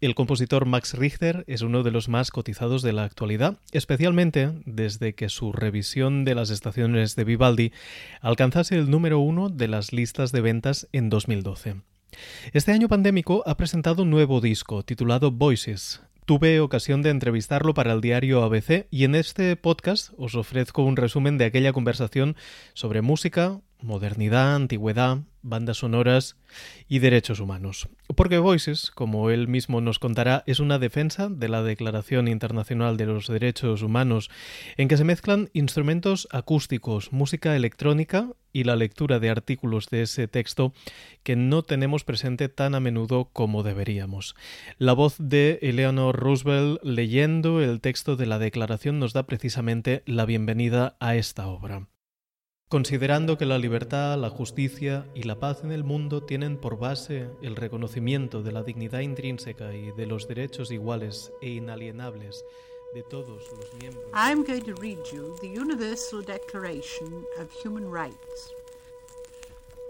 El compositor Max Richter es uno de los más cotizados de la actualidad, especialmente desde que su revisión de las estaciones de Vivaldi alcanzase el número uno de las listas de ventas en 2012. Este año pandémico ha presentado un nuevo disco titulado Voices, Tuve ocasión de entrevistarlo para el diario ABC y en este podcast os ofrezco un resumen de aquella conversación sobre música, modernidad, antigüedad, bandas sonoras y derechos humanos. Porque Voices, como él mismo nos contará, es una defensa de la Declaración Internacional de los Derechos Humanos, en que se mezclan instrumentos acústicos, música electrónica y la lectura de artículos de ese texto que no tenemos presente tan a menudo como deberíamos. La voz de Eleanor Roosevelt leyendo el texto de la Declaración nos da precisamente la bienvenida a esta obra. Considerando que la libertad, la justicia y la paz en el mundo tienen por base el reconocimiento de la dignidad intrínseca y de los derechos iguales e inalienables de todos los miembros. I'm going to read you the Universal Declaration of Human Rights.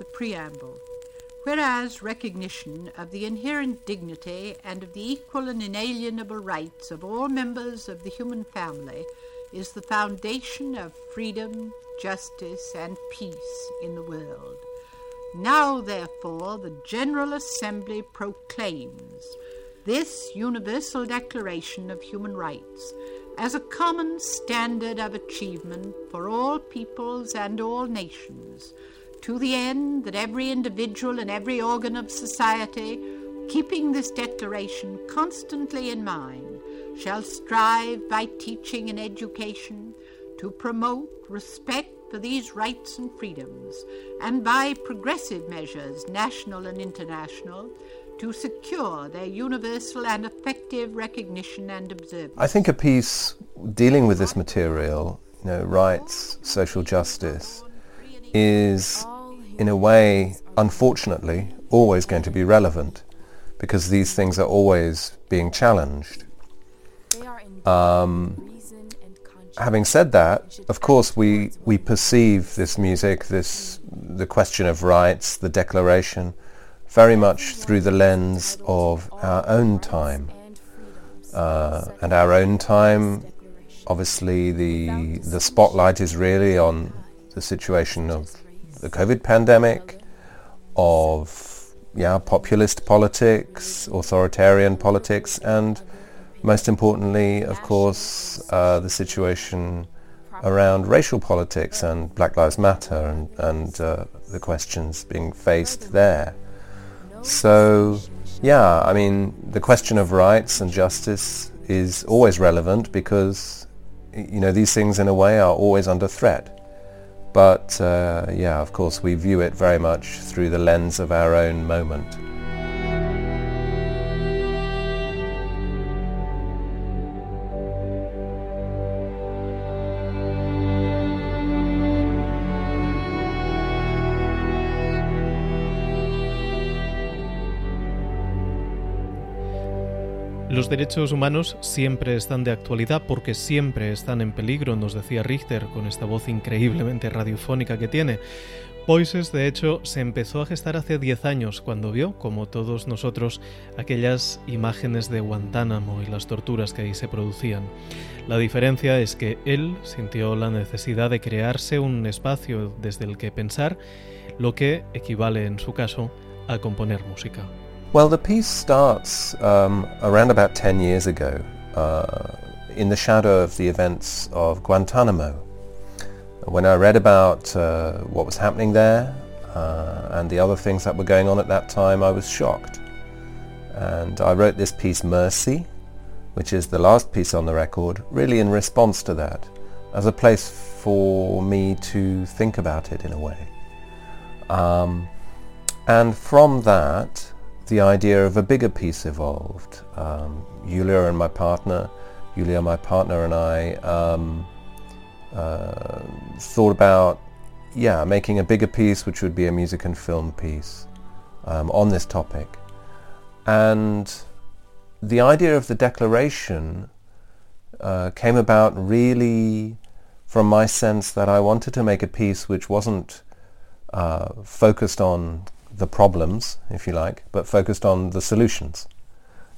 The preamble. Whereas recognition of the inherent dignity and of the equal and inalienable rights of all members of the human family is the foundation of freedom, justice, and peace in the world. Now, therefore, the General Assembly proclaims this Universal Declaration of Human Rights as a common standard of achievement for all peoples and all nations, to the end that every individual and every organ of society, keeping this declaration constantly in mind, shall strive by teaching and education to promote respect for these rights and freedoms, and by progressive measures, national and international, to secure their universal and effective recognition and observance. I think a piece dealing with this material, you know, rights, social justice, is in a way, unfortunately, always going to be relevant because these things are always being challenged. Um, having said that, of course, we, we perceive this music, this the question of rights, the declaration, very much through the lens of our own time. Uh, and our own time, obviously, the the spotlight is really on the situation of the COVID pandemic, of yeah, populist politics, authoritarian politics, and most importantly, of course, uh, the situation around racial politics and Black Lives Matter and, and uh, the questions being faced there. So, yeah, I mean, the question of rights and justice is always relevant because, you know, these things in a way are always under threat. But, uh, yeah, of course, we view it very much through the lens of our own moment. Los derechos humanos siempre están de actualidad porque siempre están en peligro, nos decía Richter con esta voz increíblemente radiofónica que tiene. Voices, de hecho, se empezó a gestar hace 10 años cuando vio, como todos nosotros, aquellas imágenes de Guantánamo y las torturas que ahí se producían. La diferencia es que él sintió la necesidad de crearse un espacio desde el que pensar, lo que equivale en su caso a componer música. Well, the piece starts um, around about 10 years ago uh, in the shadow of the events of Guantanamo. When I read about uh, what was happening there uh, and the other things that were going on at that time, I was shocked. And I wrote this piece, Mercy, which is the last piece on the record, really in response to that, as a place for me to think about it in a way. Um, and from that, the idea of a bigger piece evolved. Um, Yulia and my partner, Yulia, my partner, and I um, uh, thought about, yeah, making a bigger piece, which would be a music and film piece um, on this topic. And the idea of the declaration uh, came about really from my sense that I wanted to make a piece which wasn't uh, focused on the problems, if you like, but focused on the solutions.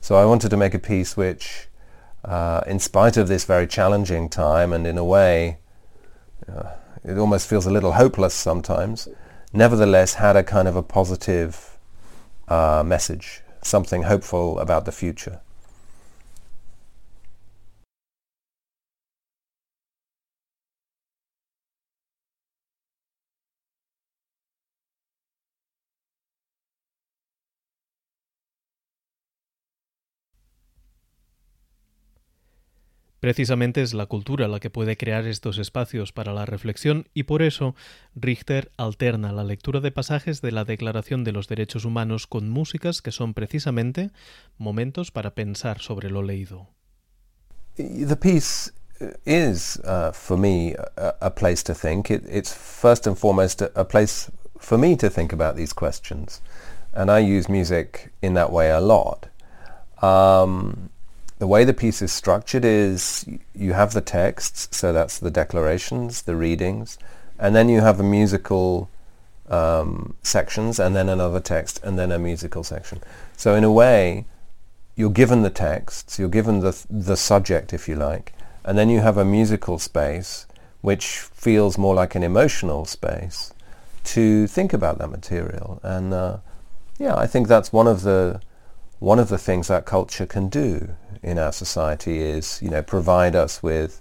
So I wanted to make a piece which, uh, in spite of this very challenging time and in a way, uh, it almost feels a little hopeless sometimes, nevertheless had a kind of a positive uh, message, something hopeful about the future. Precisamente es la cultura la que puede crear estos espacios para la reflexión y por eso Richter alterna la lectura de pasajes de la Declaración de los Derechos Humanos con músicas que son precisamente momentos para pensar sobre lo leído. The piece is, for me, a, place to think. it's first and foremost a, place for me to think about these questions. And I use music in that way a lot. Um, the way the piece is structured is you have the texts, so that's the declarations, the readings, and then you have a musical um, sections, and then another text, and then a musical section. So in a way, you're given the texts, you're given the the subject, if you like, and then you have a musical space which feels more like an emotional space to think about that material. And uh, yeah, I think that's one of the one of the things that culture can do in our society is, you know, provide us with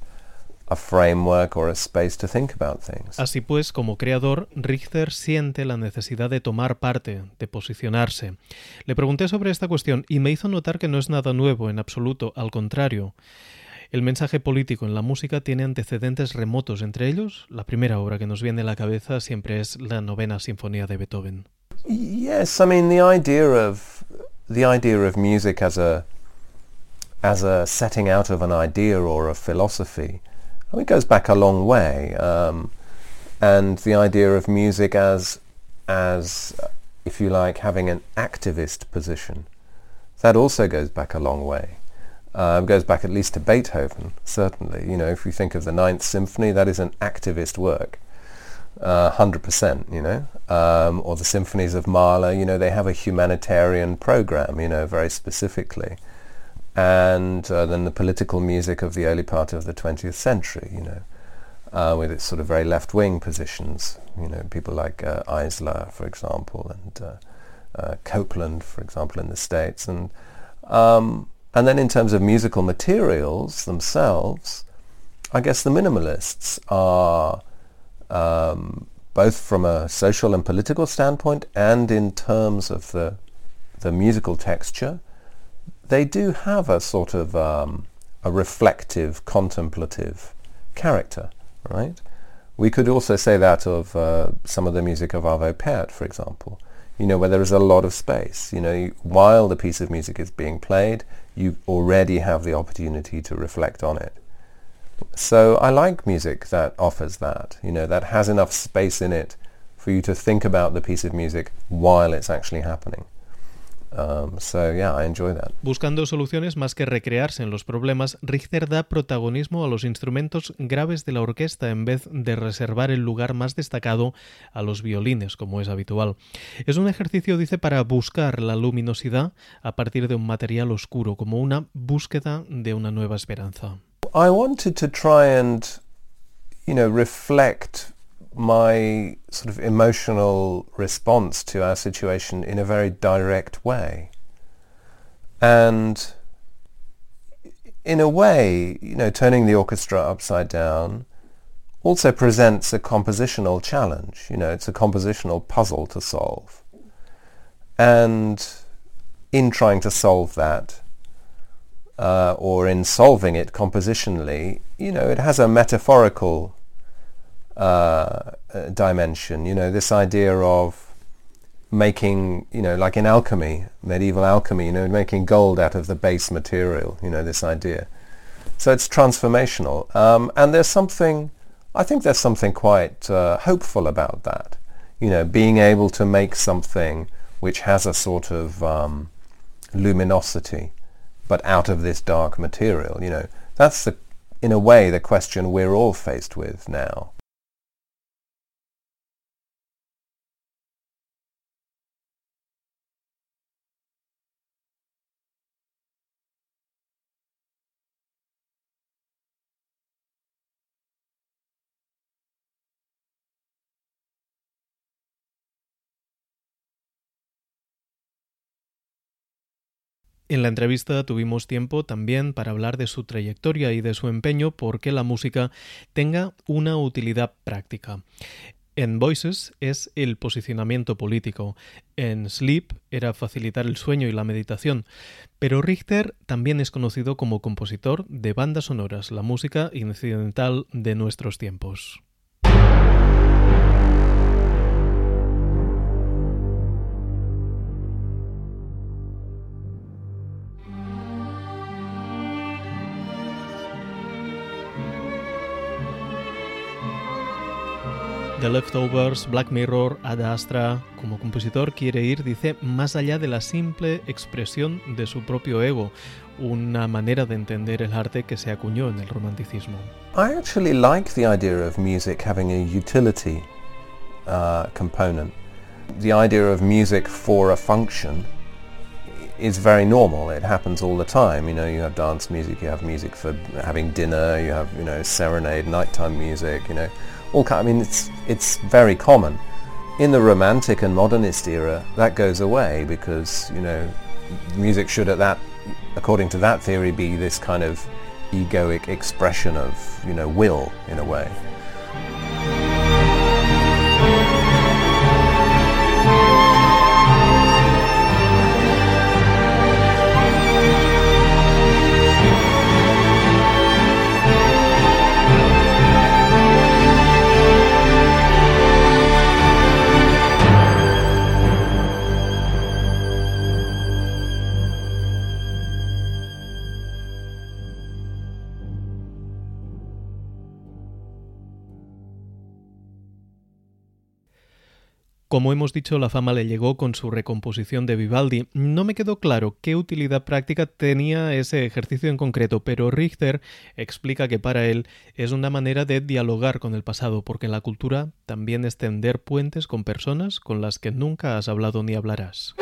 a framework or a space to think about things. Así pues, como creador, Richter siente la necesidad de tomar parte, de posicionarse. Le pregunté sobre esta cuestión y me hizo notar que no es nada nuevo en absoluto, al contrario. El mensaje político en la música tiene antecedentes remotos, entre ellos la primera obra que nos viene a la cabeza siempre es la novena sinfonía de Beethoven. Yes, I mean the idea of the idea of music as a as a setting out of an idea or a philosophy, I mean, it goes back a long way. Um, and the idea of music as, as, if you like, having an activist position, that also goes back a long way. Uh, it goes back at least to Beethoven, certainly. You know, if you think of the Ninth Symphony, that is an activist work, uh, 100%, you know. Um, or the symphonies of Mahler, you know, they have a humanitarian program, you know, very specifically and uh, then the political music of the early part of the 20th century, you know, uh, with its sort of very left-wing positions, you know, people like uh, Eisler, for example, and uh, Copland, for example, in the States. And, um, and then in terms of musical materials themselves, I guess the minimalists are um, both from a social and political standpoint and in terms of the, the musical texture, they do have a sort of um, a reflective, contemplative character, right? We could also say that of uh, some of the music of Arvo Pärt, for example, you know, where there is a lot of space. You know, you, while the piece of music is being played, you already have the opportunity to reflect on it. So I like music that offers that, you know, that has enough space in it for you to think about the piece of music while it's actually happening. Um, Buscando soluciones más que recrearse en los problemas, Richter da protagonismo a los instrumentos graves de la orquesta en vez de reservar el lugar más destacado a los violines, como es habitual. Es un ejercicio, dice, para buscar la luminosidad a partir de un material oscuro, como una búsqueda de una nueva esperanza. I wanted to try and, you know, reflect my sort of emotional response to our situation in a very direct way. And in a way, you know, turning the orchestra upside down also presents a compositional challenge. You know, it's a compositional puzzle to solve. And in trying to solve that, uh, or in solving it compositionally, you know, it has a metaphorical uh, dimension. You know, this idea of making, you know, like in alchemy, medieval alchemy, you know, making gold out of the base material. You know, this idea. So it's transformational, um, and there's something. I think there's something quite uh, hopeful about that. You know, being able to make something which has a sort of um, luminosity, but out of this dark material. You know, that's the, in a way, the question we're all faced with now. En la entrevista tuvimos tiempo también para hablar de su trayectoria y de su empeño porque la música tenga una utilidad práctica. En Voices es el posicionamiento político, en Sleep era facilitar el sueño y la meditación, pero Richter también es conocido como compositor de bandas sonoras, la música incidental de nuestros tiempos. The Leftovers, Black Mirror, Ad Astra, como compositor quiere ir, dice, más allá de la simple expresión de su propio ego, una manera de entender el arte que se acuñó en el romanticismo. I actually like the idea of music having a utility uh, component. The idea of music for a function is very normal. It happens all the time. You know, you have dance music, you have music for having dinner, you have, you know, serenade, nighttime music, you know. All kind, I mean, it's it's very common. In the Romantic and Modernist era, that goes away because you know, music should at that, according to that theory, be this kind of egoic expression of you know will in a way. Como hemos dicho, la fama le llegó con su recomposición de Vivaldi. No me quedó claro qué utilidad práctica tenía ese ejercicio en concreto, pero Richter explica que para él es una manera de dialogar con el pasado, porque la cultura también es tender puentes con personas con las que nunca has hablado ni hablarás.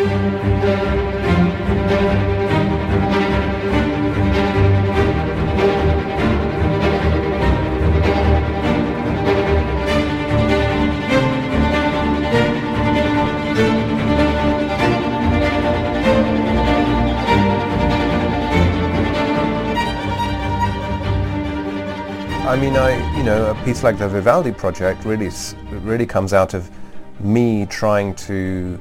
Piece like the Vivaldi project really really comes out of me trying to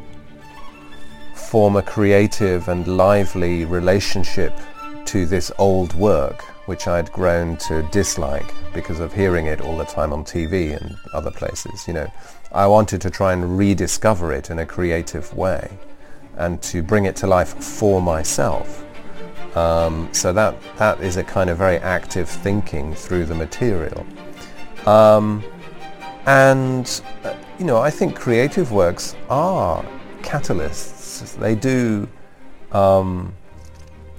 form a creative and lively relationship to this old work, which I'd grown to dislike because of hearing it all the time on TV and other places. You know, I wanted to try and rediscover it in a creative way and to bring it to life for myself. Um, so that, that is a kind of very active thinking through the material. Um, and, uh, you know, I think creative works are catalysts. They do, um,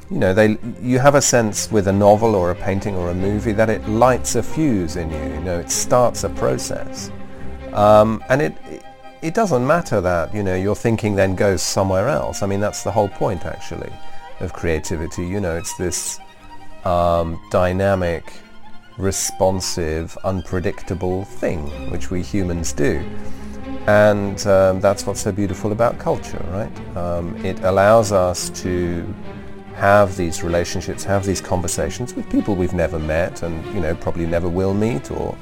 you know, they, you have a sense with a novel or a painting or a movie that it lights a fuse in you, you know, it starts a process. Um, and it, it doesn't matter that, you know, your thinking then goes somewhere else. I mean, that's the whole point, actually of creativity. You know, it's this um, dynamic, responsive, unpredictable thing which we humans do. And um, that's what's so beautiful about culture, right? Um, it allows us to have these relationships, have these conversations with people we've never met and, you know, probably never will meet or,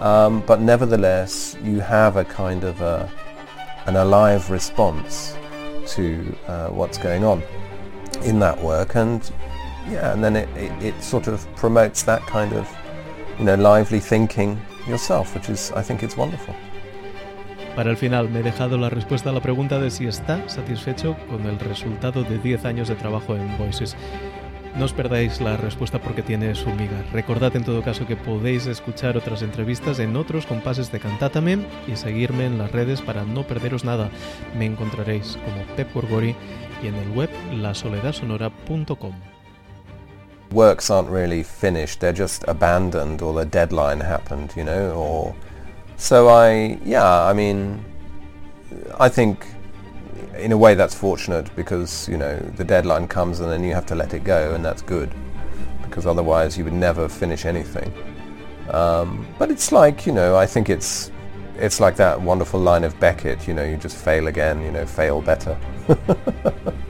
um, but nevertheless, you have a kind of a, an alive response to uh, what's going on in that work and yeah and then it, it, it, sort of promotes that kind of you know lively thinking yourself which is I think it's wonderful. Para el final me he dejado la respuesta a la pregunta de si está satisfecho con el resultado de 10 años de trabajo en Voices. No os perdáis la respuesta porque tiene su miga. Recordad en todo caso que podéis escuchar otras entrevistas en otros compases de Cantátame y seguirme en las redes para no perderos nada. Me encontraréis como Pep Gorgori y en el web lasoledadsonora.com. Works aren't really finished, they're just abandoned or the deadline happened, you know, or so I yeah, I mean I think in a way that's fortunate because, you know, the deadline comes and then you have to let it go and that's good because otherwise you would never finish anything. Um, but it's like, you know, I think it's it's like that wonderful line of Beckett, you know, you just fail again, you know, fail better.